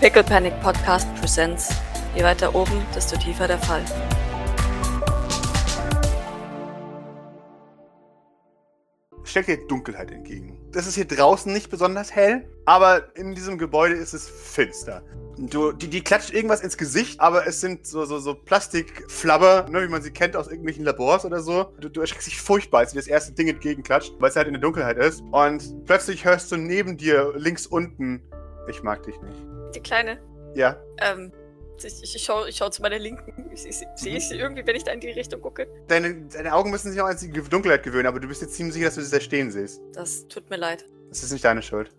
Pickle Panic Podcast Presents. Je weiter oben, desto tiefer der Fall. stellt dir Dunkelheit entgegen. Das ist hier draußen nicht besonders hell, aber in diesem Gebäude ist es finster. Du, die, die klatscht irgendwas ins Gesicht, aber es sind so, so, so Plastikflabber, ne, wie man sie kennt aus irgendwelchen Labors oder so. Du, du erschreckst dich furchtbar, als sie das erste Ding entgegenklatscht, weil es halt in der Dunkelheit ist. Und plötzlich hörst du neben dir, links unten, ich mag dich nicht. Die Kleine. Ja. Ähm, ich, ich, schaue ich schau zu meiner Linken. Ich, ich, sehe ich sie irgendwie, wenn ich da in die Richtung gucke? Deine, deine Augen müssen sich auch an die Dunkelheit gewöhnen, aber du bist jetzt ziemlich sicher, dass du sie da stehen siehst. Das tut mir leid. Das ist nicht deine Schuld.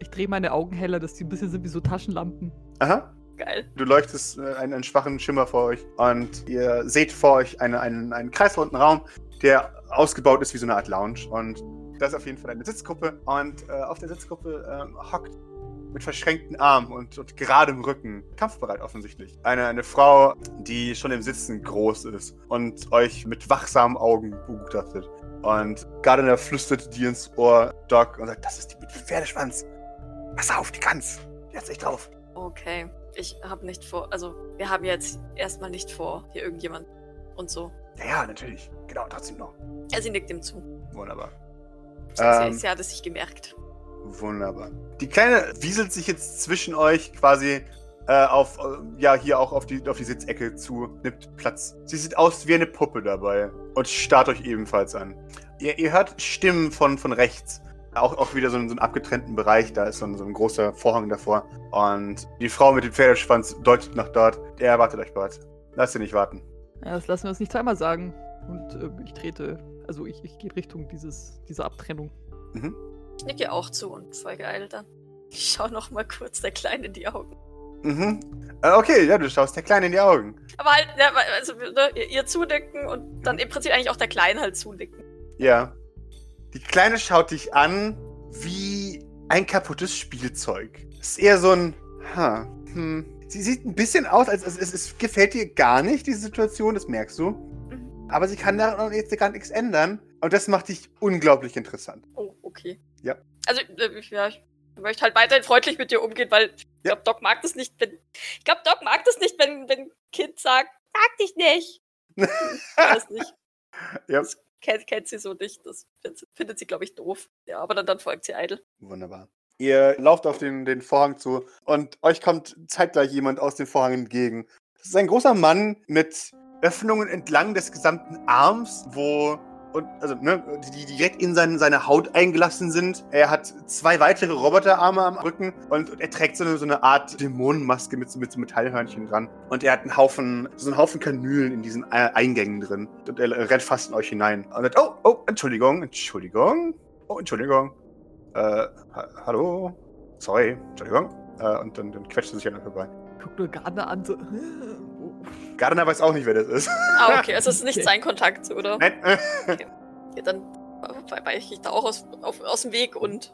Ich drehe meine Augen heller, dass die ein bisschen sind wie so Taschenlampen. Aha. Geil. Du leuchtest äh, einen, einen schwachen Schimmer vor euch und ihr seht vor euch eine, einen, einen kreisrunden Raum, der ausgebaut ist wie so eine Art Lounge. Und da ist auf jeden Fall eine Sitzgruppe und äh, auf der Sitzgruppe ähm, hockt mit verschränkten Armen und, und geradem Rücken, kampfbereit offensichtlich. Eine, eine Frau, die schon im Sitzen groß ist und euch mit wachsamen Augen begutachtet. Und Gardner flüstert dir ins Ohr, Doc, und sagt, das ist die mit Pferdeschwanz. Pass auf, die kann's. Jetzt nicht drauf. Okay. Ich habe nicht vor, also wir haben jetzt erstmal nicht vor, hier irgendjemand und so. Ja, ja, natürlich. Genau, trotzdem noch. Ja, sie nickt ihm zu. Wunderbar. Ähm. sie hat es sich gemerkt. Wunderbar. Die Kleine wieselt sich jetzt zwischen euch quasi äh, auf, äh, ja, hier auch auf die, auf die Sitzecke zu, nimmt Platz. Sie sieht aus wie eine Puppe dabei und starrt euch ebenfalls an. Ihr, ihr hört Stimmen von, von rechts. Auch, auch wieder so, einen- so einen abgetrennten Bereich, da ist so ein, so ein großer Vorhang davor. Und die Frau mit dem Pferdeschwanz deutet nach dort. Der erwartet euch dort. Lasst ihr nicht warten. Ja, das lassen wir uns nicht zweimal sagen. Und äh, ich trete, also ich, ich gehe Richtung dieses, dieser Abtrennung. Mhm. Ich nicke auch zu und folge Eil dann. Ich schaue noch mal kurz der Kleinen in die Augen. Mhm. Äh, okay, ja, du schaust der Kleine in die Augen. Aber halt, ja, also ne, ihr, ihr zunicken und dann Mhm. im Prinzip eigentlich auch der Kleinen halt zunicken. Ja. Die Kleine schaut dich an wie ein kaputtes Spielzeug. Es ist eher so ein. Ha, hm. Sie sieht ein bisschen aus, als, als es, es gefällt ihr gar nicht, diese Situation, das merkst du. Mhm. Aber sie kann da jetzt gar nichts ändern. Und das macht dich unglaublich interessant. Oh, okay. Ja. Also, äh, ich- ja, ich möchte halt weiterhin freundlich mit dir umgehen, weil ich Ja. glaube, Doc mag das nicht, wenn. Ich glaube, Doc mag das nicht, wenn, wenn ein Kind sagt, sag dich nicht. Ich weiß nicht. Ja. Das kennt, kennt sie so nicht. Das findet, findet sie, glaube ich, doof. Ja, aber dann, dann folgt sie eitel. Wunderbar. Ihr lauft auf den, den Vorhang zu und euch kommt zeitgleich jemand aus dem Vorhang entgegen. Das ist ein großer Mann mit Öffnungen entlang des gesamten Arms, wo und also ne, die direkt in seine, seine Haut eingelassen sind. Er hat zwei weitere Roboterarme am Rücken und er trägt so eine, so eine Art Dämonenmaske mit, mit so Metallhörnchen dran. Und er hat einen Haufen, so einen Haufen Kanülen in diesen Eingängen drin. Und er rennt fast in euch hinein. Und sagt, oh, oh, Entschuldigung, Entschuldigung. Oh, Entschuldigung. Äh, ha hallo? Sorry, Entschuldigung. Äh, und dann, dann quetscht er sich euch vorbei. Guck nur Gardner an, so. Gardner weiß auch nicht, wer das ist. Ah, okay, also es ist nicht Okay. sein Kontakt, oder? Nein. äh, Ja, dann we- weiche ich da auch aus, auf, aus dem Weg und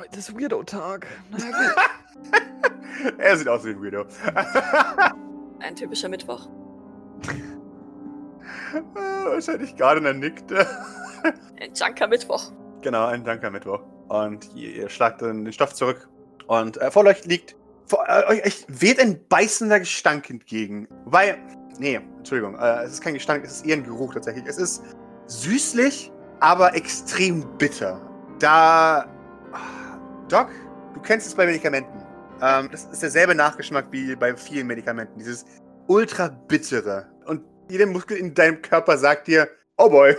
Heute ist Weirdo-Tag. Er sieht aus wie ein Weirdo. ein typischer Mittwoch. Äh, Wahrscheinlich Gardner nickt. Ein Junker-Mittwoch. genau, ein Dank Mittwoch. Und ihr, ihr schlagt dann den Stoff zurück. Und äh, vor euch liegt. Äh, euch euch weht ein beißender Gestank entgegen. Wobei. Nee, Entschuldigung. Äh, es ist kein Gestank, es ist eher ein Geruch tatsächlich. Es ist süßlich, aber extrem bitter. Da. Doc, du kennst es bei Medikamenten. Ähm, das ist derselbe Nachgeschmack wie bei vielen Medikamenten. Dieses ultra bittere. Und jeder Muskel in deinem Körper sagt dir, oh boy.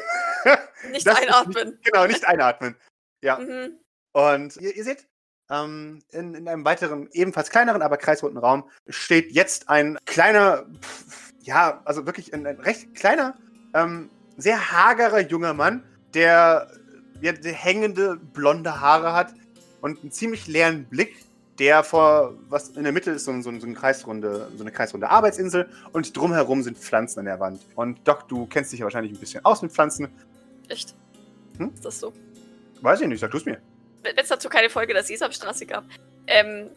Nicht Das einatmen. genau, nicht einatmen. Ja. Mhm. Und ihr, ihr seht, ähm, in, in einem weiteren, ebenfalls kleineren, aber kreisrunden Raum steht jetzt ein kleiner, pf, ja, also wirklich ein, ein recht kleiner, ähm, sehr hagerer junger Mann, der, ja, der hängende blonde Haare hat und einen ziemlich leeren Blick, der vor, was in der Mitte ist so, so, so, eine kreisrunde, so eine kreisrunde Arbeitsinsel und drumherum sind Pflanzen an der Wand. Und Doc, du kennst dich ja wahrscheinlich ein bisschen aus mit Pflanzen. Echt? Hm? Ist das so? Weiß ich nicht, sag du es mir. Wenn es dazu keine Folge der Sesamstraße gab. Ähm,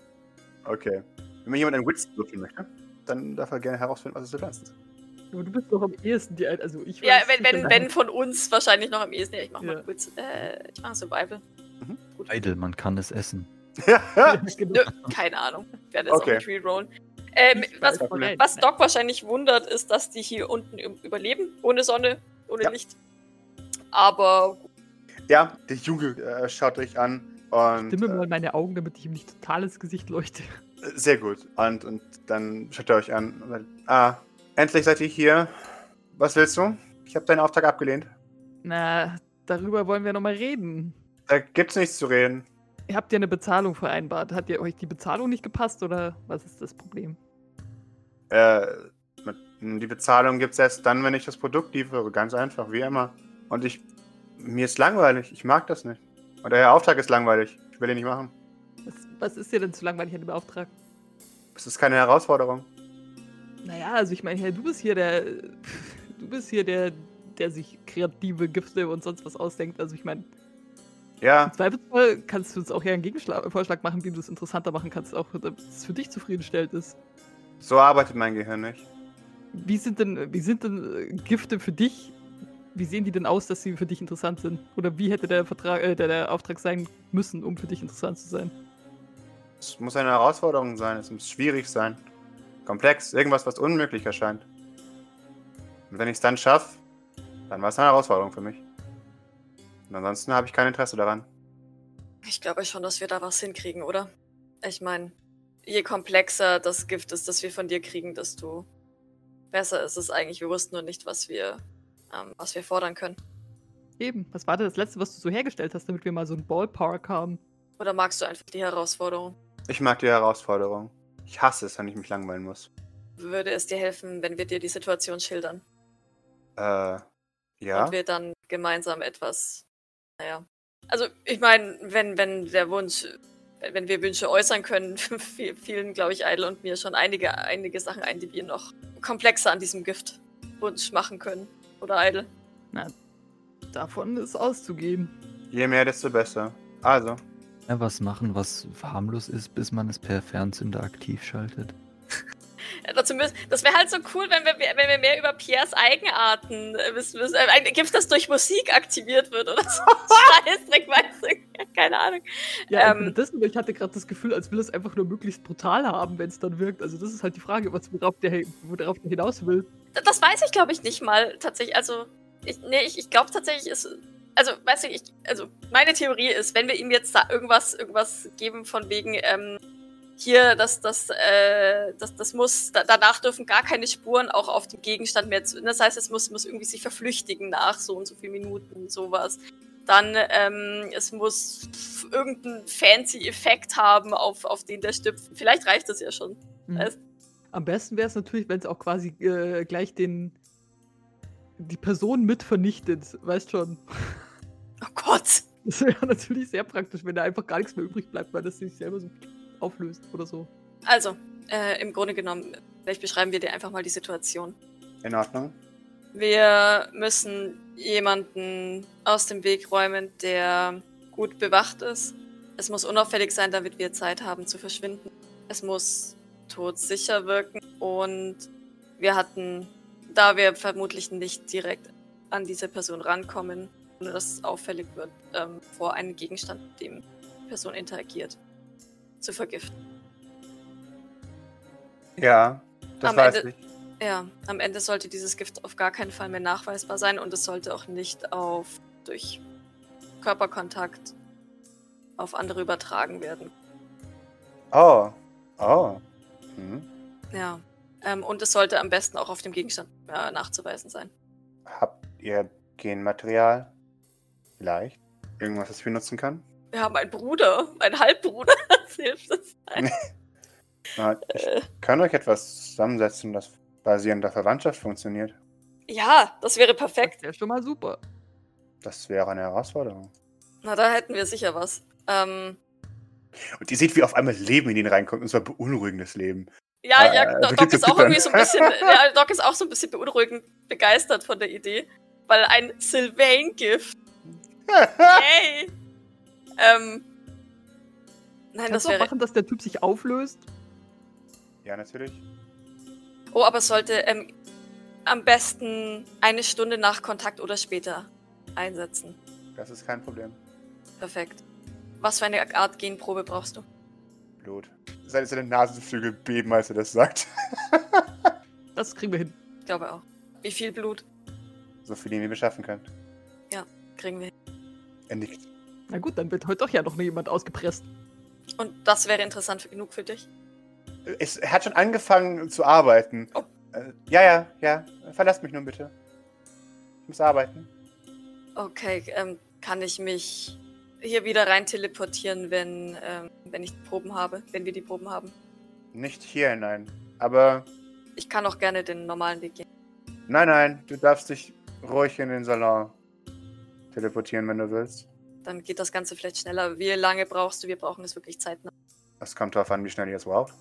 Okay. Wenn mir jemand einen Witz würfeln möchte, dann darf er gerne herausfinden, was es für Pflanzen sind. Aber du bist doch am ehesten die, Alt- also ich ja, weiß wenn, nicht, wenn, aber- wenn von uns wahrscheinlich noch am ehesten. Ja, ich mach mal Ja. kurz. Äh, ich mach Survival. Idle, man kann es essen. Ja, genau. Nö, keine Ahnung. Ich werde jetzt Okay. auch nicht rerollen. Ähm, was, was Doc wahrscheinlich wundert, ist, dass die hier unten überleben. Ohne Sonne, ohne Ja. Licht. Aber Ja, der Junge äh, schaut euch an und Stimme äh, mal meine Augen, damit ich ihm nicht total ins Gesicht leuchte. sehr gut. Und, und dann schaut er euch an sagt, ah, endlich seid ihr hier. Was willst du? Ich habe deinen Auftrag abgelehnt. Na, darüber wollen wir nochmal reden. Da gibt's nichts zu reden. Ihr habt ja eine Bezahlung vereinbart. Hat dir euch die Bezahlung nicht gepasst oder was ist das Problem? Äh, die Bezahlung gibt's erst dann, wenn ich das Produkt liefere. Ganz einfach, wie immer. Und ich, mir ist langweilig. Ich mag das nicht. Und der Auftrag ist langweilig. Ich will ihn nicht machen. Was, was ist dir denn zu langweilig an dem Auftrag? Es ist keine Herausforderung. Naja, also ich meine, hey, du bist hier der. Du bist hier der, der sich kreative Gifte und sonst was ausdenkt. Also ich meine, Ja, im Zweifelsfall kannst du uns auch ja einen Gegenvorschlag machen, wie du es interessanter machen kannst, auch damit es für dich zufriedenstellend ist. so arbeitet mein Gehirn nicht. Wie sind denn, wie sind denn äh, Gifte für dich? Wie sehen die denn aus, dass sie für dich interessant sind? Oder wie hätte der Vertrag, äh, der, der Auftrag sein müssen, um für dich interessant zu sein? Es muss eine Herausforderung sein. Es muss schwierig sein. Komplex. Irgendwas, was unmöglich erscheint. Und wenn ich es dann schaffe, dann war es eine Herausforderung für mich. Und ansonsten habe ich kein Interesse daran. ich glaube schon, dass wir da was hinkriegen, oder? Ich meine, je komplexer das Gift ist, das wir von dir kriegen, desto besser ist es eigentlich. Wir wussten nur nicht, was wir, ähm, was wir fordern können. Eben, was war denn das letzte, was du so hergestellt hast, damit wir mal so ein Ballpark haben? Oder magst du einfach die Herausforderung? Ich mag die Herausforderung. Ich hasse es, wenn ich mich langweilen muss. Würde es dir helfen, wenn wir dir die Situation schildern? Äh, ja. und wir dann gemeinsam etwas, naja. Also ich meine, wenn, wenn der Wunsch, wenn wir Wünsche äußern können, fi- fielen, glaube ich, Idle und mir schon einige, einige Sachen ein, die wir noch komplexer an diesem Giftwunsch machen können. Oder Idle. Davon ist auszugehen. Je mehr, desto besser. Also, Ja, was machen, was harmlos ist, bis man es per Fernzünder aktiv schaltet. Ja, dazu müssen, das wäre halt so cool, wenn wir, wenn wir mehr über Pierres Eigenarten äh, wissen müssen. Äh, Ein Gift, das durch Musik aktiviert wird oder so. Scheißdreck, weißt du? Keine Ahnung. Ja, Ähm, das, ich hatte gerade das Gefühl, als will es einfach nur möglichst brutal haben, wenn es dann wirkt. Also das ist halt die Frage, was, worauf, der, worauf der hinaus will. Das weiß ich, glaube ich, nicht mal tatsächlich. Also, ich, nee, ich, ich glaube tatsächlich ist. Also, weißt du, ich, also meine Theorie ist, wenn wir ihm jetzt da irgendwas, irgendwas geben von wegen, ähm, hier, das, das, äh, das, das muss, da, danach dürfen gar keine Spuren auch auf dem Gegenstand mehr zu. Das heißt, es muss, muss irgendwie sich verflüchtigen nach so und so vielen Minuten, sowas. Dann, ähm, es muss irgendeinen fancy Effekt haben, auf, auf den der stirbt. Vielleicht reicht das ja schon. Mhm. Weißt? Am besten wäre es natürlich, wenn es auch quasi äh, gleich den die Person mit vernichtet, weißt schon. Oh Gott. Das wäre natürlich sehr praktisch, wenn da einfach gar nichts mehr übrig bleibt, weil das sich selber so auflöst oder so. Also, äh, im Grunde genommen, vielleicht beschreiben wir dir einfach mal die Situation. in Ordnung. Wir müssen jemanden aus dem Weg räumen, der gut bewacht ist. Es muss unauffällig sein, damit wir Zeit haben zu verschwinden. Es muss todsicher wirken und wir hatten, da wir vermutlich nicht direkt an diese Person rankommen, ohne dass es auffällig wird, ähm, vor einen Gegenstand, mit dem die Person interagiert, zu vergiften. Ja, das Am weiß Ende- ich. Ja, am Ende sollte dieses Gift auf gar keinen Fall mehr nachweisbar sein und es sollte auch nicht auf durch Körperkontakt auf andere übertragen werden. Oh. Oh. Hm. Ja. Ähm, und es sollte am besten auch auf dem Gegenstand äh, nachzuweisen sein. Habt ihr Genmaterial? Vielleicht? Irgendwas, das ich benutzen kann? Wir haben einen Bruder, einen Halbbruder. Das hilft uns. Ich Äh, kann euch etwas zusammensetzen, das basierend auf Verwandtschaft funktioniert. ja, das wäre Das perfekt. wäre schon mal super. Das wäre eine Herausforderung. Na, da hätten wir sicher was. Ähm, Und ihr seht, wie auf einmal Leben in ihn reinkommt, und zwar beunruhigendes Leben. ja, Äh, ja, du Doc, Doc ist auch irgendwie so ein bisschen, ja, Doc ist auch so ein bisschen beunruhigend begeistert von der Idee. Weil ein Sylvain-Gift Yay! ähm. Nein, Kannst das wäre. machen, dass der Typ sich auflöst? ja, natürlich. Oh, aber es sollte ähm, am besten eine Stunde nach Kontakt oder später einsetzen. Das ist kein Problem. Perfekt. Was für eine Art Genprobe brauchst du? Blut. Seine, seine Nasenflügel beben, als er das sagt. Das kriegen wir hin. Ich glaube auch. Wie viel Blut so viel, wie wir schaffen können. kriegen wir hin? Er nickt. Na gut, dann wird heute doch ja noch jemand ausgepresst. Und das wäre interessant genug für dich. Es, er hat schon angefangen zu arbeiten. Oh. Äh, ja, ja, ja. Verlasst mich nun bitte. Ich muss arbeiten. Okay, ähm, kann ich mich hier wieder rein teleportieren, wenn, ähm, wenn ich die Proben habe, wenn wir die Proben haben? Nicht hier hinein. Aber Ich kann auch gerne den normalen Weg gehen. nein, nein, du darfst dich ruhig in den Salon teleportieren, wenn du willst. Dann geht das Ganze vielleicht schneller. Wie lange brauchst du? Wir brauchen es wirklich zeitnah. Es kommt darauf an, wie schnell ihr es braucht.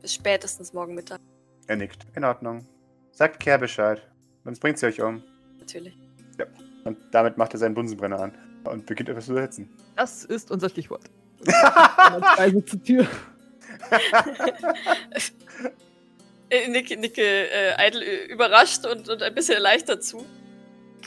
Bis spätestens morgen Mittag, Er nickt. In Ordnung. Sagt Kerr Bescheid. Sonst bringt sie euch um. natürlich. Und damit macht er seinen Bunsenbrenner an und beginnt etwas zu erhitzen. Das ist unser Stichwort. Also zur Tür. Äh, Nicke, Nicke äh, Idle äh, überrascht und, und ein bisschen erleichtert zu.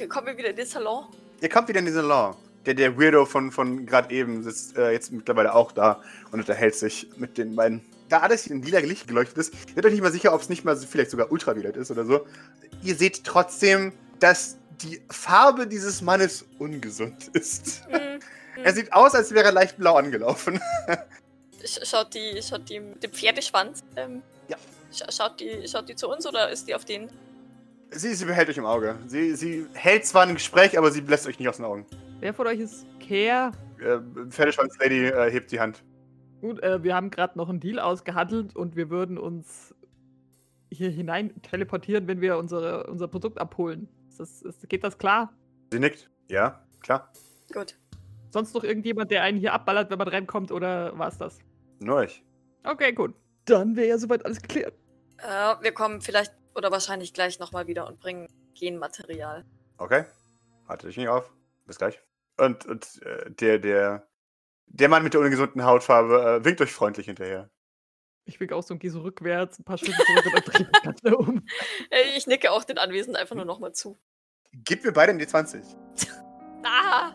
Kommen wir wieder in den Salon? Ihr kommt wieder in den Salon. Der, der Weirdo von, von gerade eben sitzt äh, jetzt mittlerweile auch da und unterhält sich mit den beiden. Da alles in lila Licht geleuchtet ist, ihr seid euch nicht mal sicher, ob es nicht mal so, vielleicht sogar ultraviolett ist oder so. Ihr seht trotzdem, dass die Farbe dieses Mannes ungesund ist. Hm, Er sieht aus, als wäre er leicht blau angelaufen. sch schaut die, schaut die mit dem Pferdeschwanz? Ähm, Ja. sch schaut, die, schaut die zu uns oder ist die auf den? Sie, sie behält euch im Auge. Sie, sie hält zwar ein Gespräch, aber sie lässt euch nicht aus den Augen. Wer von euch ist Care? Äh, Pferdeschwanz-Lady äh, hebt die Hand. Gut, äh, wir haben gerade noch einen Deal ausgehandelt und wir würden uns hier hinein teleportieren, wenn wir unsere, unser Produkt abholen. Ist das, ist, geht das klar? Sie nickt. Ja, klar. Gut. Sonst noch irgendjemand, der einen hier abballert, wenn man reinkommt, oder war es das? Nur euch. Okay, gut. Dann wäre ja soweit alles geklärt. Äh, wir kommen vielleicht oder wahrscheinlich gleich nochmal wieder und bringen Genmaterial. Okay. Haltet dich nicht auf. Bis gleich. Und, und äh, der, der, der Mann mit der ungesunden Hautfarbe äh, winkt euch freundlich hinterher. Ich wink aus und gehe so rückwärts, ein paar Schritte zurück und dann drehe ich mich ganz um. Ich nicke auch den Anwesenden einfach nur nochmal zu. Gib mir beide in die 20. Ah!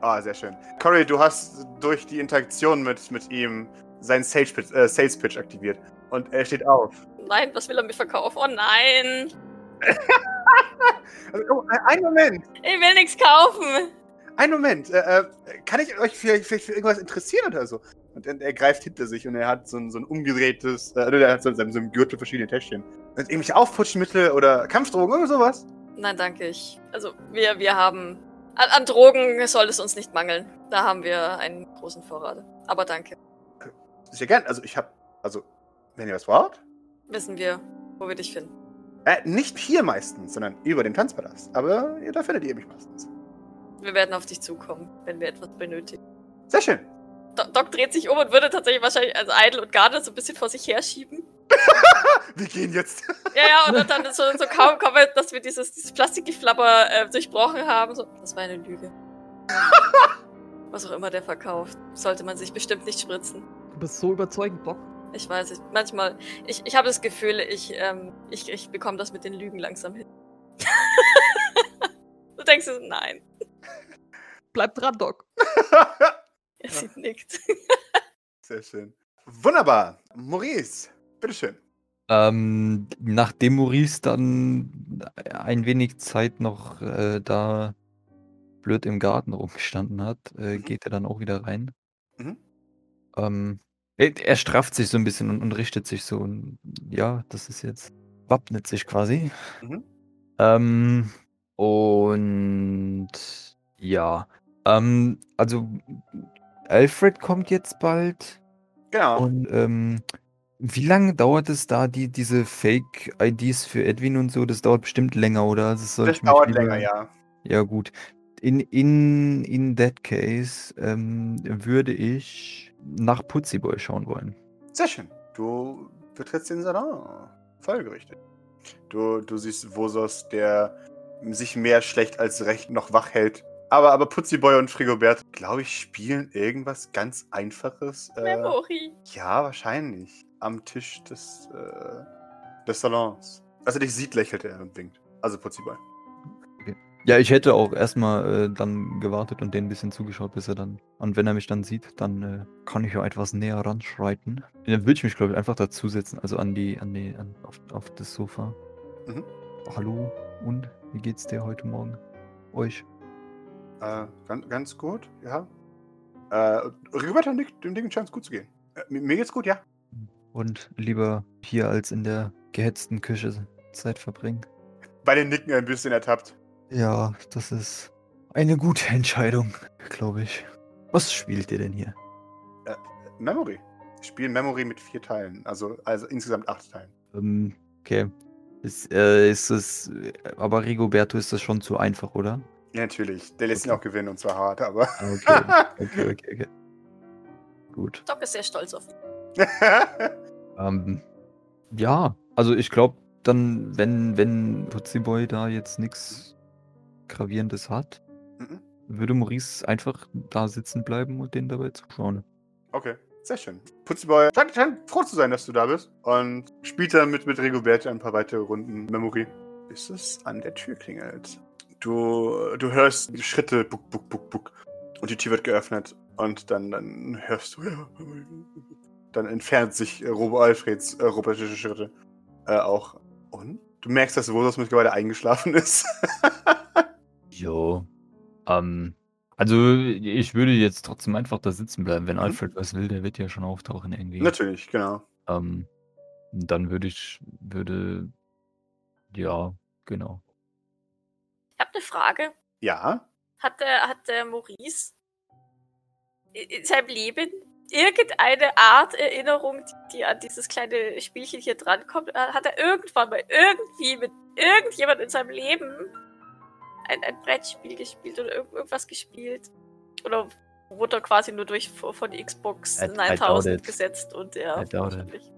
Ah, sehr schön. Cory, du hast durch die Interaktion mit, mit ihm seinen Sales Pitch, äh, Sales Pitch aktiviert. Und er steht auf. Nein, was will er mir verkaufen? Oh nein! Also, oh, ein- einen Moment. Ich will nichts kaufen! Einen Moment. Äh, äh, kann ich euch vielleicht, vielleicht für irgendwas interessieren oder so? Und er, er greift hinter sich und er hat so ein, so ein umgedrehtes, äh, oder er hat so so einem Gürtel verschiedene Täschchen. Und irgendwelche Aufputschmittel oder Kampfdrogen, oder sowas? Nein, danke. Ich, also, wir, wir haben. An, an Drogen soll es uns nicht mangeln. Da haben wir einen großen Vorrat. Aber danke. Sehr gern. Also ich hab, also, wenn ihr was braucht, Wissen wir, wo wir dich finden. äh, nicht hier meistens, sondern über den Tanzpalast. Aber ja, da findet ihr mich meistens. Wir werden auf dich zukommen, wenn wir etwas benötigen. Sehr schön. Do Doc dreht sich um und würde tatsächlich wahrscheinlich, also Idle und Garde so ein bisschen vor sich herschieben. Wir gehen jetzt. Ja, ja, und, und dann so, so kaum kommen, wir, dass wir dieses, dieses Plastikgeflapper äh, durchbrochen haben. So, das war eine Lüge. Was auch immer der verkauft, sollte man sich bestimmt nicht spritzen. Du bist so überzeugend, Doc. Ich weiß, ich, manchmal, ich, ich habe das Gefühl, ich, ähm, ich, ich bekomme das mit den Lügen langsam hin. du denkst, nein. Bleib dran, Doc. Ja, sie nickt. Sehr schön. Wunderbar. Maurice, bitteschön. Ähm, nachdem Maurice dann ein wenig Zeit noch äh, da blöd im Garten rumgestanden hat, äh, Mhm. geht er dann auch wieder rein. Mhm. Ähm, er, er strafft sich so ein bisschen und, und richtet sich so. Und, ja, das ist jetzt, wappnet sich quasi. Mhm. Ähm, und ja, ähm, also Alfred kommt jetzt bald. Genau. Und ähm, wie lange dauert es da, die, diese Fake-IDs für Edwin und so? Das dauert bestimmt länger, oder? Soll das ich mich dauert lieber- länger, ja. Ja, gut. In, in, in that case ähm, würde ich nach Putziboy schauen wollen. Sehr schön. Du betrittst den Salon. Folgerichtig. Du, du siehst Vosos, der sich mehr schlecht als recht noch wach hält. Aber, aber Putziboy und Frigobert, glaube ich, spielen irgendwas ganz Einfaches. Äh, Memory. ja, wahrscheinlich. Am Tisch des, äh, des Salons. Als er dich sieht, lächelt er und winkt. Also Putziboy. Ja, ich hätte auch erstmal äh, dann gewartet und den ein bisschen zugeschaut, bis er dann. Und wenn er mich dann sieht, dann äh, kann ich ja etwas näher ranschreiten. Dann würde ich mich, glaube ich, einfach dazusetzen, also an die, an die, an, auf, auf das Sofa. Mhm. Hallo, und wie geht's dir heute Morgen? Euch? Äh, ganz, ganz gut, ja. Äh, Rigoberta nickt, dem Ding scheint es gut zu gehen. Äh, mir geht's gut, ja. Und lieber hier als in der gehetzten Küche Zeit verbringen? Bei den Nicken ein bisschen ertappt. Ja, das ist eine gute Entscheidung, glaube ich. Was spielt ihr denn hier? Memory. Ich spiele Memory mit vier Teilen, also, also insgesamt acht Teilen. Ähm, okay. Ist, äh, ist es. Aber Rigoberto ist das schon zu einfach, oder? Ja, natürlich. Der lässt ihn auch gewinnen und zwar hart, aber. Ah, Okay, okay, okay, okay. Gut. Doc ist sehr stolz auf ihn. Ähm, ja, also ich glaube, dann, wenn, wenn Tootsie Boy da jetzt nichts Gravierendes hat, Mhm. würde Maurice einfach da sitzen bleiben und den dabei zuschauen. okay, sehr schön. Putziboy scheint, scheint froh zu sein, dass du da bist und spielt dann mit, mit Rigobert ein paar weitere Runden Memory. Bis es an der Tür klingelt. Du, du hörst Schritte, buck, buck, buck, buck. Und die Tür wird geöffnet. Und dann, dann hörst du, ja, dann entfernt sich äh, Robo Alfreds äh, robotische Schritte äh, auch. Und du merkst, dass Vosos mittlerweile eingeschlafen ist. Jo. Ähm, also ich würde jetzt trotzdem einfach da sitzen bleiben. Wenn Mhm. Alfred was will, der wird ja schon auftauchen irgendwie. Natürlich, genau. Ähm, dann würde ich, würde, ja, genau. Ich habe eine Frage. Ja. Hat der, hat der Maurice in in seinem Leben irgendeine Art Erinnerung, die, die an dieses kleine Spielchen hier drankommt? Äh, Hat er irgendwann mal irgendwie mit irgendjemand in seinem Leben ein, ein Brettspiel gespielt oder irgend, irgendwas gespielt? Oder wurde er quasi nur durch von die Xbox I- I doubt 9000 it. gesetzt und ja, I doubt it. wahrscheinlich.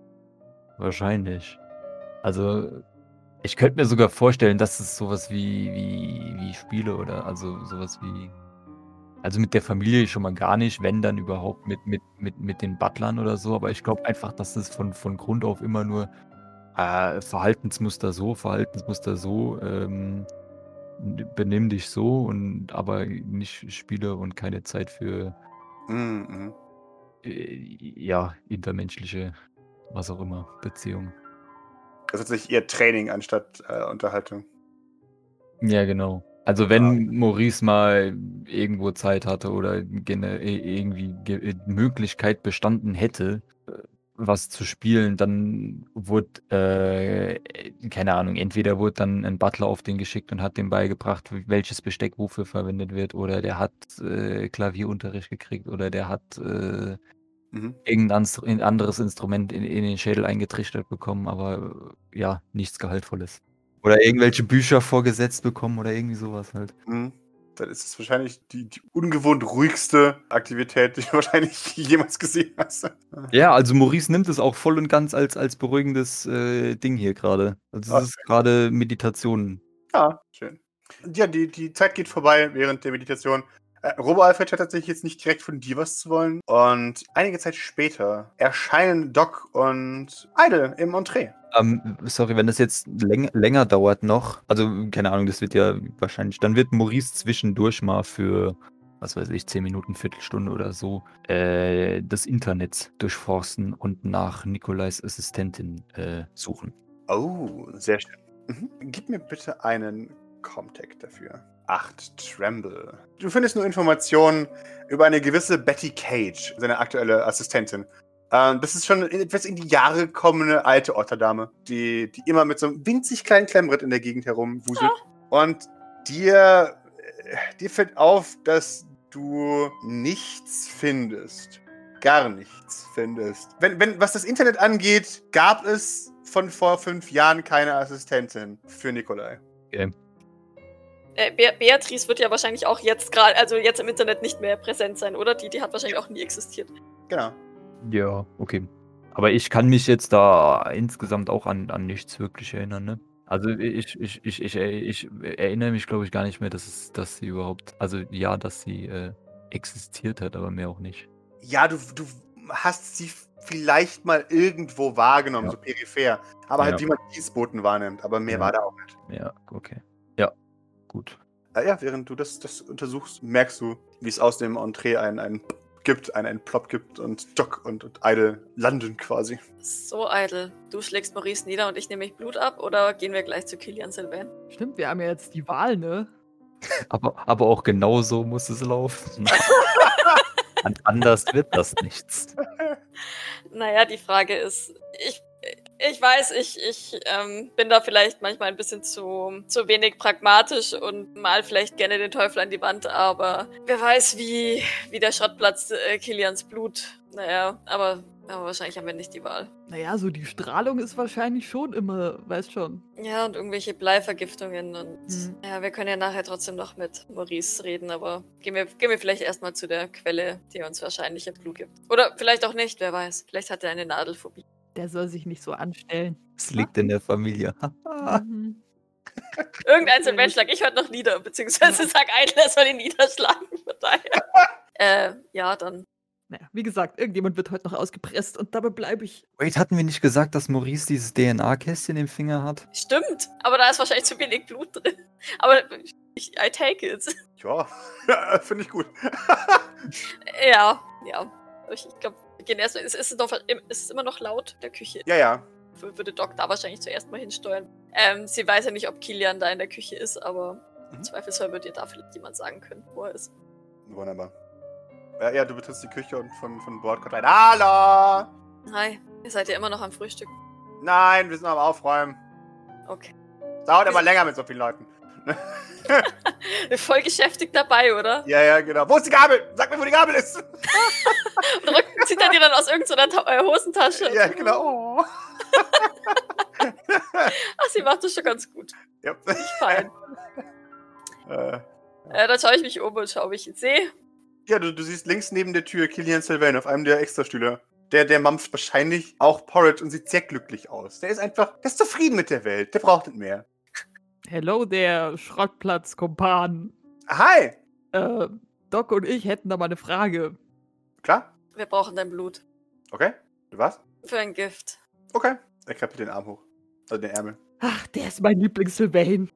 Wahrscheinlich. Also, ich könnte mir sogar vorstellen, dass es sowas wie, wie, wie Spiele oder also sowas wie. Also mit der Familie schon mal gar nicht, wenn dann überhaupt mit, mit, mit, mit den Butlern oder so. Aber ich glaube einfach, dass es von, von Grund auf immer nur äh, Verhaltensmuster so, Verhaltensmuster so, ähm, benimm dich so und aber nicht Spiele und keine Zeit für Mhm, mhm. äh, ja, intermenschliche, was auch immer, Beziehungen. Das ist tatsächlich eher Training anstatt äh, Unterhaltung. Ja, genau. Also wenn Maurice mal irgendwo Zeit hatte oder irgendwie ge- Möglichkeit bestanden hätte, äh, was zu spielen, dann wurde, äh, keine Ahnung, entweder wurde dann ein Butler auf den geschickt und hat dem beigebracht, welches Besteck wofür verwendet wird, oder der hat äh, Klavierunterricht gekriegt, oder der hat äh, Mhm. irgendein anderes Instrument in, in den Schädel eingetrichtert bekommen, aber äh, ja, nichts Gehaltvolles. Oder irgendwelche Bücher vorgesetzt bekommen oder irgendwie sowas halt. Mhm. Dann ist es wahrscheinlich die, die ungewohnt ruhigste Aktivität, die du wahrscheinlich jemals gesehen hast. Ja, also Maurice nimmt es auch voll und ganz als, als beruhigendes äh, Ding hier gerade. Also Ah, es ist gerade Meditation. Ja, schön. Ja, die, die Zeit geht vorbei während der Meditation. Äh, Robo Alfred hat tatsächlich jetzt nicht direkt von dir was zu wollen. Und einige Zeit später erscheinen Doc und Idle im Entree. Ähm, sorry, wenn das jetzt läng länger dauert noch, also keine Ahnung, das wird ja wahrscheinlich, dann wird Maurice zwischendurch mal für, was weiß ich, 10 Minuten, Viertelstunde oder so, äh, das Internet durchforsten und nach Nikolais Assistentin äh, suchen. Oh, sehr schön. Mhm. Gib mir bitte einen Comtech dafür. Acht Tremble. Du findest nur Informationen über eine gewisse Betty Cage, seine aktuelle Assistentin. Ähm, das ist schon etwas in die Jahre gekommene alte Otterdame, die, die immer mit so einem winzig kleinen Klemmbrett in der Gegend herumwuselt. Und dir, äh, dir fällt auf, dass du nichts findest. Gar nichts findest. Wenn, wenn, was das Internet angeht, gab es von vor fünf Jahren keine Assistentin für Nikolai. Äh, Be Beatrice wird ja wahrscheinlich auch jetzt gerade, also jetzt im Internet nicht mehr präsent sein, oder? Die, die hat wahrscheinlich auch nie existiert. Genau. Ja, okay. Aber ich kann mich jetzt da insgesamt auch an, an nichts wirklich erinnern, ne? Also ich, ich, ich, ich, ich erinnere mich, glaube ich, gar nicht mehr, dass, es, dass sie überhaupt, also ja, dass sie äh, existiert hat, aber mehr auch nicht. Ja, du, du hast sie vielleicht mal irgendwo wahrgenommen, Ja. so peripher. Aber halt Ja. wie man Dienstboten wahrnimmt. Aber mehr Ja. war da auch nicht. Ja, okay. Ja, gut. Ah ja, während du das, das untersuchst, merkst du, wie es aus dem Entree einen, einen gibt, einen, einen Plop gibt und Doc und, und Idle landen quasi. So eitel. Du schlägst Maurice nieder und ich nehme mich Blut ab oder gehen wir gleich zu Kilian Sylvain? Stimmt, wir haben ja jetzt die Wahl, ne? Aber, aber auch genau so muss es laufen. An- Anders wird das nichts. Naja, die Frage ist, ich, ich weiß, ich, ich ähm, bin da vielleicht manchmal ein bisschen zu, zu wenig pragmatisch und mal vielleicht gerne den Teufel an die Wand, aber wer weiß, wie, wie der Schrottplatz äh, Kilians Blut. Naja, aber, aber wahrscheinlich haben wir nicht die Wahl. Naja, so die Strahlung ist wahrscheinlich schon immer, weißt schon. Ja, und irgendwelche Bleivergiftungen und Mhm. ja, wir können ja nachher trotzdem noch mit Maurice reden, aber gehen wir, gehen wir vielleicht erstmal zu der Quelle, die uns wahrscheinlich ihr Blut gibt. Oder vielleicht auch nicht, wer weiß. Vielleicht hat er eine Nadelphobie. Der soll sich nicht so anstellen. Es liegt in der Familie. Mhm. Irgendein Sylvain schlag ich heute noch nieder, beziehungsweise sag ein, er soll ihn niederschlagen. Von daher. äh, ja, dann. Naja, wie gesagt, irgendjemand wird heute noch ausgepresst und dabei bleibe ich. Wait, hatten wir nicht gesagt, dass Maurice dieses DNA-Kästchen im Finger hat? Stimmt, aber da ist wahrscheinlich zu wenig Blut drin. Aber ich, I take it. Ja, finde ich gut. ja, ja. Ich glaube, wir gehen erst. Ist, ist, es noch, ist es immer noch laut in der Küche? ja, ja. würde Doc da wahrscheinlich zuerst mal hinsteuern. Ähm, sie weiß ja nicht, ob Kilian da in der Küche ist, aber im Mhm. Zweifelsfall wird ihr da vielleicht jemand sagen können, wo er ist. Wunderbar. Ja, ja, du betrittst die Küche und von, von Bord kommt ein Hallo! Hi, ihr seid ja immer noch am Frühstück. Nein, wir sind am Aufräumen. Okay. Dauert aber länger mit so vielen Leuten. Voll geschäftig dabei, oder? Ja, ja, genau. Wo ist die Gabel? Sag mir, wo die Gabel ist. Und rückt, zieht er die dann aus irgendeiner Ta äh, Hosentasche. ja, genau. Ach, sie macht das schon ganz gut. ja. Ich fein. äh, äh, dann schaue ich mich um und schaue, ob ich ihn sehe. ja, du, du siehst links neben der Tür Kilian Sylvain auf einem der Extrastühle. Der, der mampft wahrscheinlich auch Porridge und sieht sehr glücklich aus. Der ist einfach, der ist zufrieden mit der Welt. Der braucht nicht mehr. Hello, der Schrottplatz-Kompan. Hi! Äh, Doc und ich hätten da mal eine Frage. Klar? Wir brauchen dein Blut. Okay. Du was? Für ein Gift. Okay. Er krempelt den Arm hoch. Also den Ärmel. Ach, der ist mein Lieblings-Sylvain.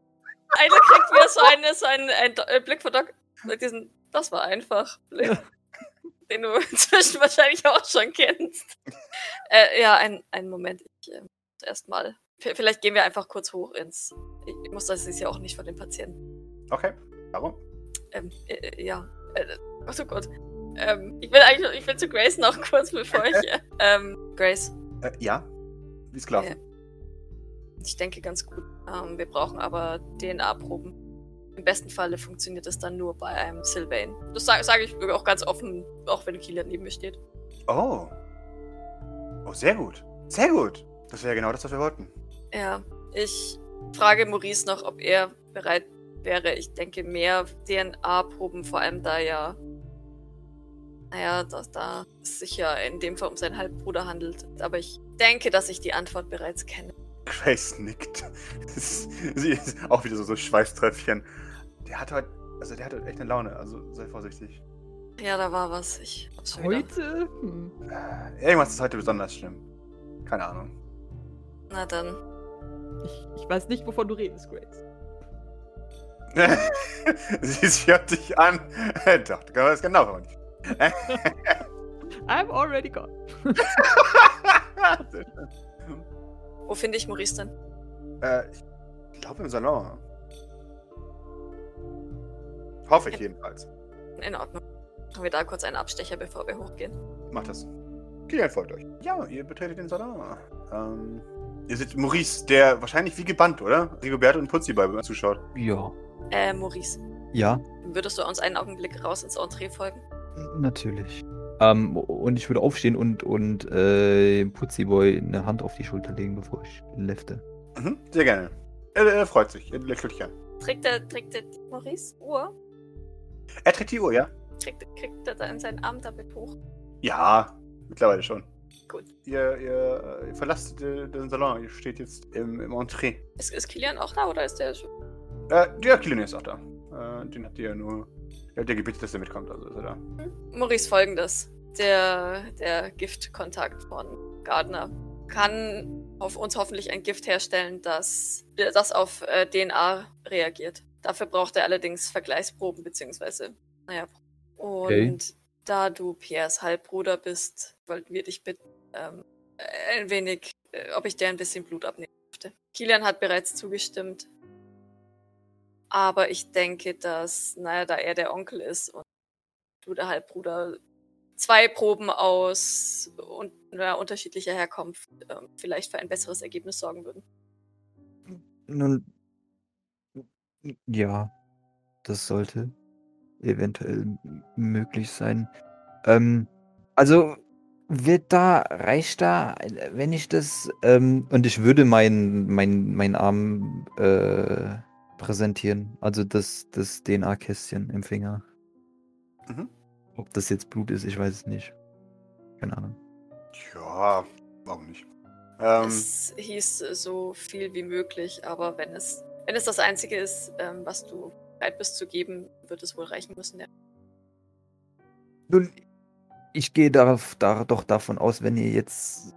Einer kriegt wieder so einen, so einen, einen Do- äh, Blick von Doc. Diesen, das war einfach. Blick. Ja. Den du inzwischen wahrscheinlich auch schon kennst. äh, ja, ein, einen Moment. Ich äh, erstmal. Vielleicht gehen wir einfach kurz hoch ins. Ich, muss das ist ja auch nicht von den Patienten. Okay. Warum? Ähm, äh, äh, ja. Äh, oh so Gott. Ähm, ich will eigentlich ich will zu Grace noch kurz, bevor ich. Äh, ähm, Grace. Äh, ja. Wie ist gelaufen? Äh, Ich denke ganz gut. Ähm, wir brauchen aber DNA-Proben. Im besten Falle funktioniert das dann nur bei einem Sylvain. Das sage sag ich auch ganz offen, auch wenn Kilian neben mir steht. Oh. Oh, sehr gut. Sehr gut. Das wäre genau das, was wir wollten. Ja, ich frage Maurice noch, ob er bereit wäre. Ich denke mehr DNA-Proben, vor allem da ja. Naja, dass da es sich ja in dem Fall um seinen Halbbruder handelt. Aber ich denke, dass ich die Antwort bereits kenne. Grace nickt. Das ist- Sie ist auch wieder so, so Schweißtröpfchen. Der hat heute, also der hat heute echt eine Laune, also sei vorsichtig. Ja, da war was. Ich hab's. Heute? Hm. Äh, Irgendwas ist heute besonders schlimm. Keine Ahnung. Na dann. Ich, ich weiß nicht, wovon du redest, Grace. Sie schaut dich an. Doch, du kannst genau aber nicht. I'm already gone. Sehr schön. Wo finde ich Maurice denn? äh, ich glaube im Salon. Hoffe ich jedenfalls. In Ordnung. Machen wir da kurz einen Abstecher, bevor wir hochgehen. Macht das. Kilian folgt euch. Ja, ihr betretet den Salon. Ähm, ihr seht Maurice, der wahrscheinlich wie gebannt, oder? Rigoberto und Putzi bei zuschaut. Ja. Äh, Maurice, Ja, würdest du uns einen Augenblick raus ins Entree folgen? natürlich. Ähm, und ich würde aufstehen und, und äh, Putziboy eine Hand auf die Schulter legen, bevor ich lefte. Mhm, sehr gerne. Er, er freut sich. Er lächelt dich an. Trägt er, trägt er Maurice Uhr? Er trägt die Uhr, ja? Kriegt, kriegt er dann seinen Arm damit hoch? Ja, mittlerweile schon. Gut. Ihr, ihr, ihr verlasst den, Salon. Ihr steht jetzt im, im Entree. Ist, ist Kilian auch da oder ist der schon? Äh, der Kilian ist auch da. Äh, den habt ihr ja nur. Er hat ja gebeten, dass er mitkommt, also ist er da. Maurice folgendes. Der, der Giftkontakt von Gardner kann auf uns hoffentlich ein Gift herstellen, das, das auf äh, DNA reagiert. Dafür braucht er allerdings Vergleichsproben, beziehungsweise, naja. Und Okay. da du Piers Halbbruder bist, wollten wir dich bitten, ähm, ein wenig, äh, ob ich dir ein bisschen Blut abnehmen dürfte. Kilian hat bereits zugestimmt. Aber ich denke, dass, naja, da er der Onkel ist und du der Halbbruder, zwei Proben aus un naja, unterschiedlicher Herkunft ähm, vielleicht für ein besseres Ergebnis sorgen würden. Nun, ja, das sollte eventuell möglich sein. Ähm, also wird da, reicht da, wenn ich das, ähm, und ich würde meinen mein, mein Arm äh, präsentieren, also das, das DNA-Kästchen im Finger. Mhm. Ob das jetzt Blut ist, ich weiß es nicht. Keine Ahnung. Ja, warum nicht? Ähm, Es hieß so viel wie möglich, aber wenn es, wenn es das Einzige ist, ähm, was du bereit bist zu geben, wird es wohl reichen müssen. Ja. Nun, ich gehe darauf, da, doch davon aus, wenn ihr jetzt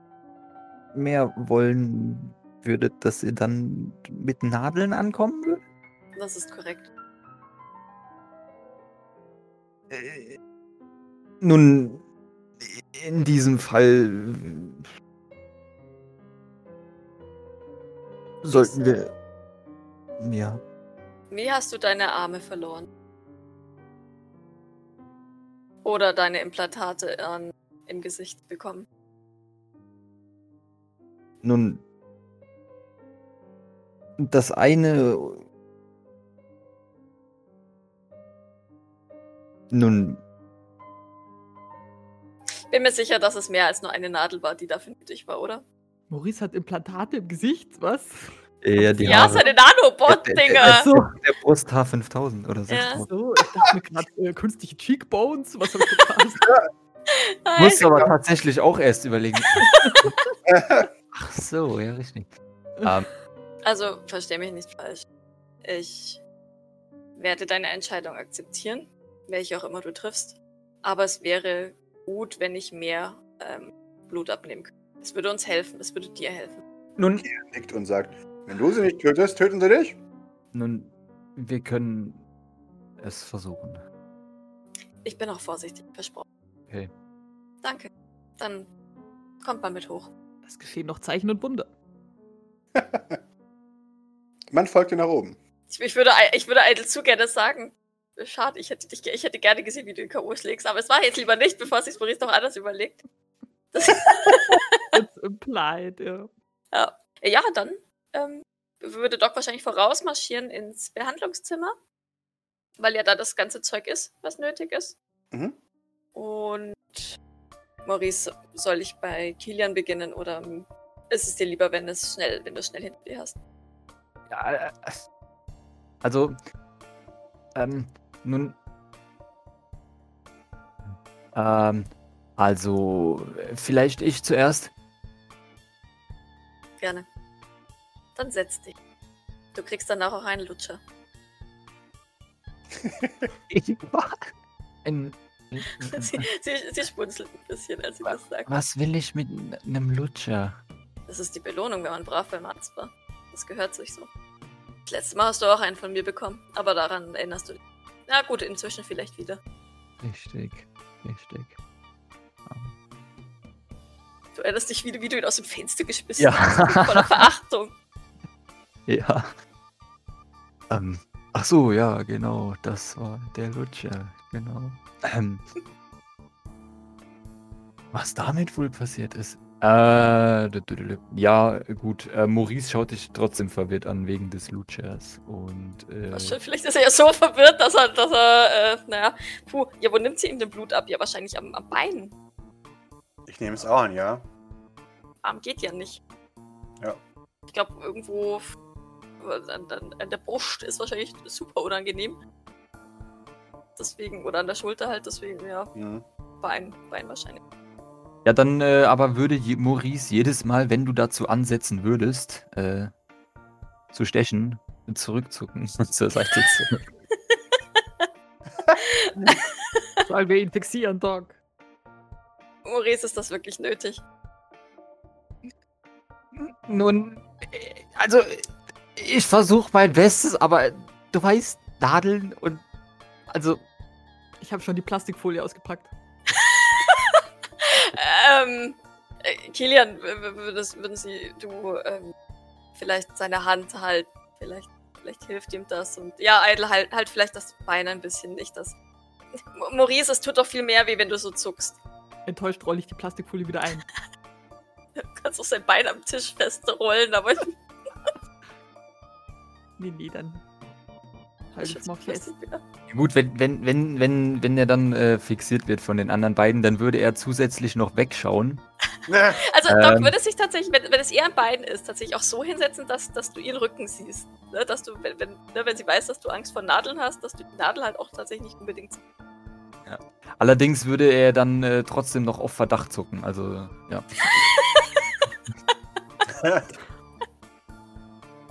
mehr wollen würdet, dass ihr dann mit Nadeln ankommen würdet? Das ist korrekt. Äh, nun, in diesem Fall sollten wir. Ja. Wie hast du deine Arme verloren? Oder deine Implantate an, im Gesicht bekommen? Nun, das eine. Nun, Bin mir sicher, dass es mehr als nur eine Nadel war, die dafür nötig war, oder? Maurice hat Implantate im Gesicht, was? Eher die ja, seine Der- Nanobot-Dinger. Ach so. Der Brusthaar 5000 oder Ja. 6000. So, ich dachte mir gerade äh, künstliche Cheekbones. Was hab ich verpasst? Nein. Muss aber tatsächlich auch erst überlegen. Ach so, ja, richtig. Ähm, Also, versteh mich nicht falsch. Ich werde deine Entscheidung akzeptieren, welche auch immer du triffst. Aber es wäre gut, wenn ich mehr ähm, Blut abnehmen könnte. Es würde uns helfen, es würde dir helfen. nun, nickt und sagt, wenn du sie nicht tötest, töten sie dich. nun, wir können es versuchen. Ich bin auch vorsichtig, versprochen. Okay. Danke. Dann kommt mal mit hoch. Es geschehen noch Zeichen und Wunder. Man folgt dir nach oben. Ich, ich würde, ich würde Eitel zu gerne sagen. Schade, ich hätte, dich, ich hätte gerne gesehen, wie du den K.O. schlägst, aber es war jetzt lieber nicht, bevor sich Maurice noch anders überlegt. Das, It's implied, ja. ja. ja, dann ähm, würde Doc wahrscheinlich vorausmarschieren ins Behandlungszimmer, weil ja da das ganze Zeug ist, was nötig ist. Mhm. Und Maurice, soll ich bei Kilian beginnen oder ist es dir lieber, wenn es schnell, wenn du es schnell hinter dir hast? Ja, äh, also, ähm, nun, ähm, also, äh, vielleicht ich zuerst. Gerne. Dann setz dich. Du kriegst danach auch einen Lutscher. Ich war ein, sie, sie, sie spunzelt ein bisschen, als sie das sagt. was will ich mit einem Lutscher? Das ist die Belohnung, wenn man brav beim Arzt war. Das gehört sich so. Das letzte Mal hast du auch einen von mir bekommen, aber daran erinnerst du dich. Na gut, inzwischen vielleicht wieder. Richtig, richtig. Du erinnerst dich wieder, wie du ihn aus dem Fenster geschmissen Ja. hast. Voller Verachtung. Ja. Ähm, ach so, ja, genau, das war der Lutscher, genau. Ähm, was damit wohl passiert ist? Äh, ja, gut, äh, Maurice schaut dich trotzdem verwirrt an wegen des Lutschers und äh, vielleicht ist er ja so verwirrt, dass er, dass er, äh, naja, puh, ja, wo nimmt sie ihm denn Blut ab? Ja, wahrscheinlich am, am Bein. Ich nehme es auch an, ja. Arm geht ja nicht. Ja. Ich glaube, irgendwo an, an, an der Brust ist wahrscheinlich super unangenehm. Deswegen, oder an der Schulter halt, deswegen, ja, Mhm. Bein, Bein wahrscheinlich. ja, dann äh, aber würde je Maurice jedes Mal, wenn du dazu ansetzen würdest, äh, zu stechen, zurückzucken und zur Seite zu. Sollen wir ihn fixieren, Doc? Maurice ist das wirklich nötig. Nun, äh, also ich versuche mein Bestes, aber du weißt, Nadeln und. Also, Ich habe schon die Plastikfolie ausgepackt. ähm, äh, Kilian, würdest, würden Sie, du, ähm, vielleicht seine Hand halten? Vielleicht, vielleicht hilft ihm das. Und ja, Idle, halt, halt vielleicht das Bein ein bisschen, nicht das. Maurice, es tut doch viel mehr weh, wenn du so zuckst. Enttäuscht rolle ich die Plastikfolie wieder ein. Du kannst auch sein Bein am Tisch festrollen, aber ich Nee, nee, dann. Halt jetzt mal fest. gut, wenn, wenn, wenn, wenn, wenn er dann äh, fixiert wird von den anderen beiden, dann würde er zusätzlich noch wegschauen. Also, Doc Ähm. würde sich tatsächlich, wenn, wenn es eher ein Bein ist, tatsächlich auch so hinsetzen, dass, dass du ihren Rücken siehst. Ne? Dass du, wenn, wenn, ne, wenn sie weiß, dass du Angst vor Nadeln hast, dass du die Nadel halt auch tatsächlich nicht unbedingt siehst. Allerdings würde er dann äh, trotzdem noch auf Verdacht zucken. Also, ja.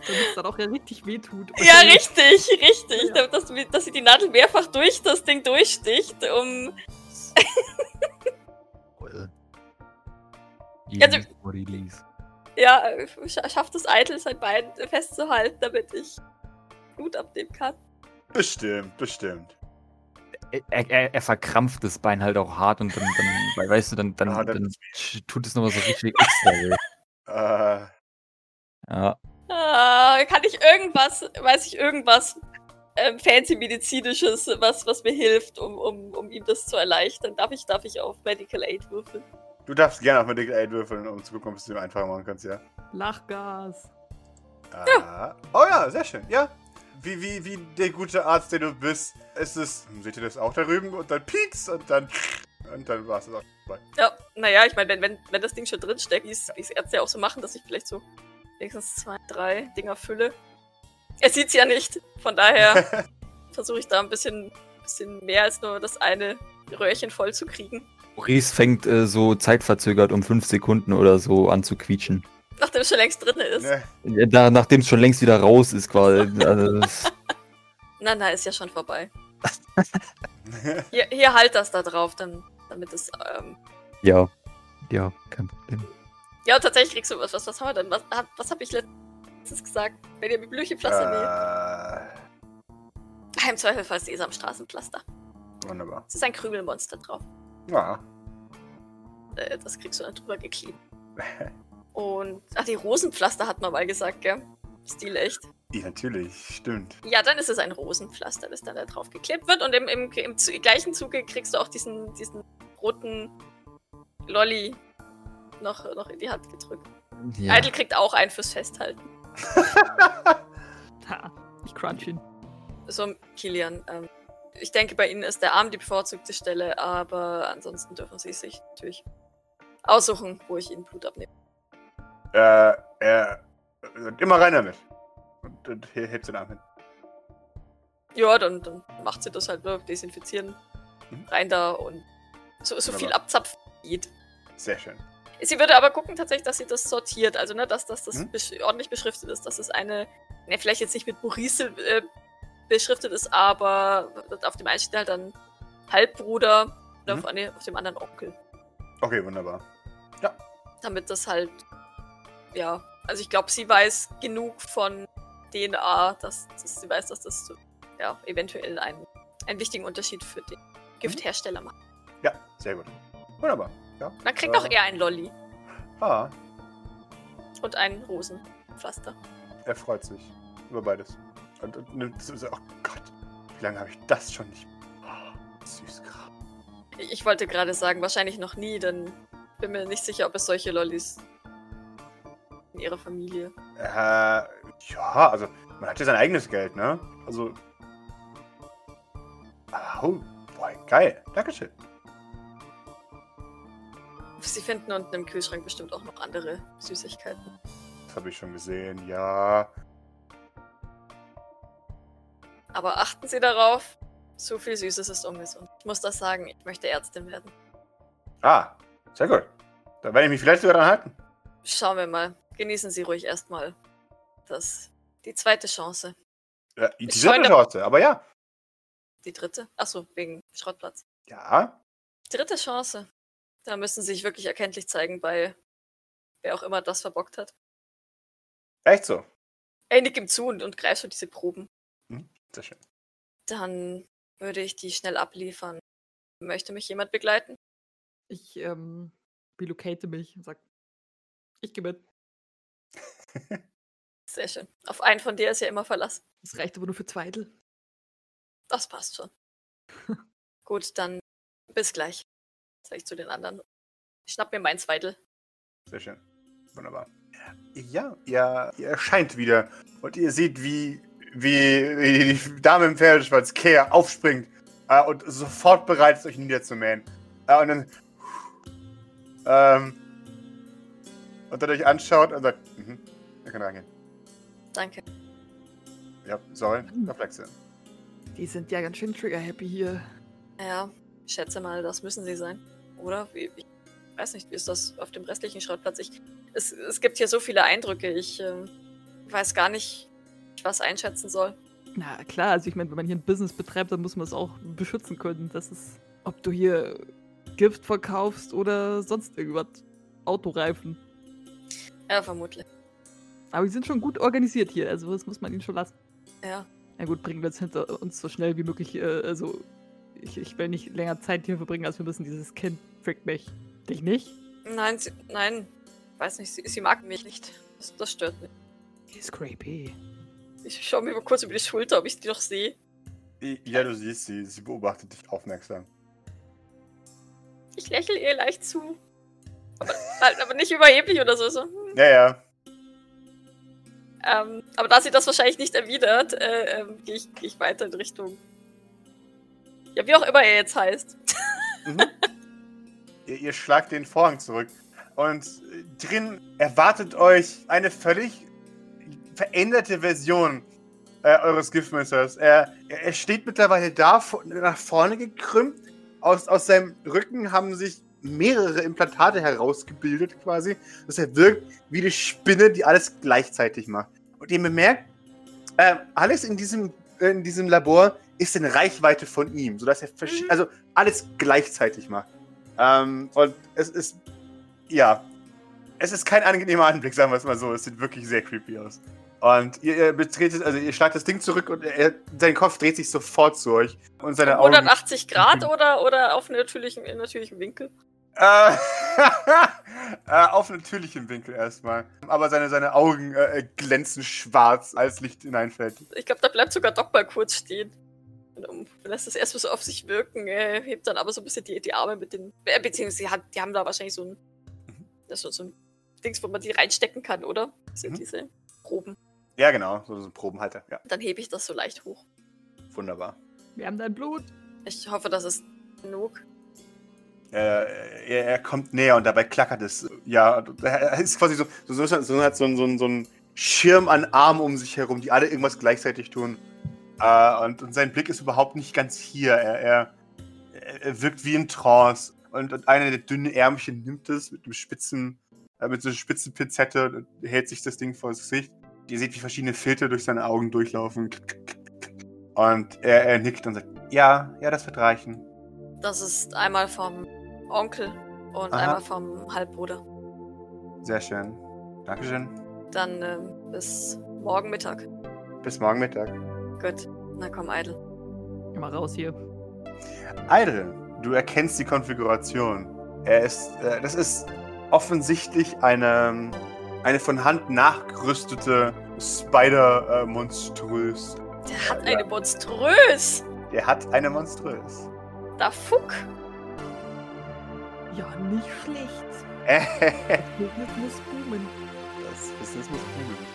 Damit es dann auch ja richtig wehtut. Ja, richtig, richtig. Ja. Dass, dass sie die Nadel mehrfach durch das Ding durchsticht, um. Ja, Release. Ja, sch- schafft es eitel, sein Bein festzuhalten, damit ich Blut abnehmen kann. bestimmt, bestimmt. Er, er, er verkrampft das Bein halt auch hart und dann, dann weißt du, dann, dann, Ah, dann- dann tut es nochmal so richtig extra weh. Äh, Ja. Ah, kann ich irgendwas, weiß ich irgendwas ähm, fancy medizinisches, was, was mir hilft, um, um, um ihm das zu erleichtern? Darf ich, darf ich auf Medical Aid würfeln? du darfst gerne auf Medical Aid würfeln, um zu gucken, ob du es dir einfacher machen kannst, ja. Lachgas. Ah. Oh ja, sehr schön, ja. Wie, wie, wie der gute Arzt, der du bist, ist es. Seht ihr das auch da drüben? Und dann pieks und dann. Und dann war es auch vorbei. Ja, naja, ich meine, wenn, wenn, wenn das Ding schon drinsteckt, wie es wie es Ärzte ja auch so machen, dass ich vielleicht so wenigstens zwei, drei Dinger fülle. Er sieht's ja nicht. Von daher versuche ich da ein bisschen, bisschen mehr als nur das eine Röhrchen voll zu kriegen. Maurice fängt äh, so zeitverzögert um fünf Sekunden oder so an zu quietschen. Nachdem es schon längst drin ist. Ja, Da, Nachdem es schon längst wieder raus ist, quasi. Also, das- Na, na, ist ja schon vorbei. Hier, hier halt das da drauf, dann, damit es. Ähm ja. Ja, kein Problem. Ja, tatsächlich kriegst du was. Was, was haben wir denn? Was, hab- was habe ich letztens gesagt? Wenn ihr mit Blüchenpflaster äh, näht. Im Zweifelsfall Sesamstraßenpflaster. wunderbar. Es ist ein Krümelmonster drauf. Ja. Äh, das kriegst du dann drüber geklebt. Und. Ach, die Rosenpflaster hat man mal gesagt, gell? Stil echt. ja, natürlich, stimmt. Ja, dann ist es ein Rosenpflaster, das dann da drauf geklebt wird. Und im, im, im, zu- gleichen Zuge kriegst du auch diesen, diesen roten Lolli noch, noch in die Hand gedrückt. Ja. Idle kriegt auch einen fürs Festhalten. Ha, ich crunch ihn. So, Kilian, ähm, ich denke, bei Ihnen ist der Arm die bevorzugte Stelle, aber ansonsten dürfen Sie sich natürlich aussuchen, wo ich Ihnen Blut abnehme. Äh, er. Immer rein damit. Und, und hier hebt den Arm hin. Ja, dann, dann macht sie das halt, ne? desinfizieren, Mhm. rein da und so, so viel abzapfen geht. Sehr schön. Sie würde aber gucken tatsächlich, dass sie das sortiert, also ne, dass, dass das Mhm. besch ordentlich beschriftet ist, dass es eine, ne, vielleicht jetzt nicht mit Maurice äh, beschriftet ist, aber auf dem einen steht halt dann Halbbruder und Mhm. auf, eine, auf dem anderen Onkel. Okay, wunderbar. Damit das halt, ja, also ich glaube, sie weiß genug von DNA, dass, dass sie weiß, dass das so, ja, eventuell einen, einen wichtigen Unterschied für den Gifthersteller macht. Ja, sehr gut. Wunderbar. Ja. Dann kriegt Ja. auch er einen Lolli Ah, und ein Rosenpflaster. er freut sich über beides. Und, und nimmt so, oh Gott, wie lange habe ich das schon nicht. Oh, süß Kram. Ich wollte gerade sagen, wahrscheinlich noch nie, denn bin mir nicht sicher, ob es solche Lollis in ihrer Familie. Äh, ja, also, man hat ja sein eigenes Geld, ne? Also. Oh, boah, geil. Dankeschön. Sie finden unten im Kühlschrank bestimmt auch noch andere Süßigkeiten. Das habe ich schon gesehen, ja. Aber achten Sie darauf, zu viel Süßes ist ungesund. Ich muss das sagen, ich möchte Ärztin werden. Ah, sehr gut. Da werde ich mich vielleicht sogar dran halten. Schauen wir mal. Genießen Sie ruhig erstmal das. Die zweite Chance. Ja, die Ich dritte Chance, aber ja. Die dritte? Achso, wegen Schrottplatz. Ja. Dritte Chance. Da müssen Sie sich wirklich erkenntlich zeigen bei wer auch immer das verbockt hat. Echt so. Ey, nick ihm zu und, und greif schon diese Proben. Sehr schön. Dann würde ich die schnell abliefern. Möchte mich jemand begleiten? Ich ähm, relocate mich und sag, ich gehe mit. Sehr schön. Auf einen von dir ist ja immer Verlass. Das reicht aber nur für Zweidel. Das passt schon. Gut, dann bis gleich. Sag ich zu den anderen. Ich schnapp mir mein Zweidel. Sehr schön. Wunderbar. Ja, ihr, ihr erscheint wieder und ihr seht, wie, wie, wie die Dame im Pferdeschwanz, Kea, aufspringt äh, und sofort bereit ist, euch niederzumähen. Äh, und dann. Ähm, und dann euch anschaut und sagt: mhm, ihr könnt reingehen. Danke. Ja, sorry, Reflexe. Die sind ja ganz schön trigger-happy hier. Ja, ich schätze mal, das müssen sie sein. Oder? Ich weiß nicht, wie ist das auf dem restlichen Schrottplatz? Ich, es, es gibt hier so viele Eindrücke. Ich ähm, weiß gar nicht, was einschätzen soll. Na klar, also ich meine, wenn man hier ein Business betreibt, dann muss man es auch beschützen können. Das ist, ob du hier Gift verkaufst oder sonst irgendwas. Autoreifen. Ja, vermutlich. Aber die sind schon gut organisiert hier, also das muss man ihnen schon lassen. Ja. Na gut, bringen wir es hinter uns so schnell wie möglich. Äh, also, ich, ich will nicht länger Zeit hier verbringen, als wir müssen. Dieses Kind frickt mich. Dich nicht? Nein, sie, nein. Weiß nicht, sie, sie mag mich nicht. Das, das stört mich. Ist creepy. Ich schaue mir mal kurz über die Schulter, ob ich die noch sehe. Ja, du siehst sie, sie beobachtet dich aufmerksam. Ich lächle ihr leicht zu. Aber, halt, aber nicht überheblich oder so. so. hm. Ja, ja. Ähm, aber da sie das wahrscheinlich nicht erwidert, äh, ähm, gehe ich, geh ich weiter in Richtung. Ja, wie auch immer er jetzt heißt. Mhm. ihr, ihr schlagt den Vorhang zurück. Und äh, drin erwartet euch eine völlig veränderte Version äh, eures Giftmessers. Er, er steht mittlerweile da, nach vorne gekrümmt. Aus, aus seinem Rücken haben sich mehrere Implantate herausgebildet, quasi. Dass er wirkt wie eine Spinne, die alles gleichzeitig macht. Und ihr bemerkt, äh, alles in diesem, in diesem Labor ist in Reichweite von ihm, sodass er Mhm. also alles gleichzeitig macht. Ähm, und es ist, ja, es ist kein angenehmer Anblick, sagen wir es mal so. Es sieht wirklich sehr creepy aus. Und ihr, ihr betretet, also ihr schlagt das Ding zurück und er, sein Kopf dreht sich sofort zu euch. Und seine Augen. 180 Grad oder, oder auf natürlichem, natürlichem Winkel? Äh, äh, auf natürlichem Winkel erstmal. Aber seine, seine Augen äh, glänzen schwarz, als Licht hineinfällt. Ich glaube, da bleibt sogar Doc mal kurz stehen. Lässt das erstmal so auf sich wirken, äh, hebt dann aber so ein bisschen die, die Arme mit den. Äh, beziehungsweise hat, die haben da wahrscheinlich so ein. Das ist so ein Dings, wo man die reinstecken kann, oder? Das sind Mhm. diese Proben. Ja, genau, so, so ein Probenhalter. Ja, Dann hebe ich das so leicht hoch. wunderbar. Wir haben dein Blut. Ich hoffe, das ist genug. Äh, er, er kommt näher und dabei klackert es. Ja, er ist quasi so, so, so, so, hat so, so, so ein Schirm an Armen um sich herum, die alle irgendwas gleichzeitig tun. Äh, und, und sein Blick ist überhaupt nicht ganz hier. Er, er, er wirkt wie in Trance. Und, und einer der dünnen Ärmchen nimmt es mit einem spitzen, äh, mit so einer spitzen Pinzette und hält sich das Ding vor das Gesicht. Ihr seht, wie verschiedene Filter durch seine Augen durchlaufen. Und er, er nickt und sagt, ja, ja, das wird reichen. Das ist einmal vom Onkel und Aha. einmal vom Halbbruder. Sehr schön. Dankeschön. Dann ähm, bis morgen Mittag. Bis morgen Mittag. Gut. Na komm, Idle. Geh mal raus hier. Idle, du erkennst die Konfiguration. Er ist, äh, das ist offensichtlich eine, eine von Hand nachgerüstete Spider-Monströs. Der hat eine monströs. Der hat eine Monströs. Da Fuck. Ja, nicht schlecht. das Business muss boomen. Business muss boomen.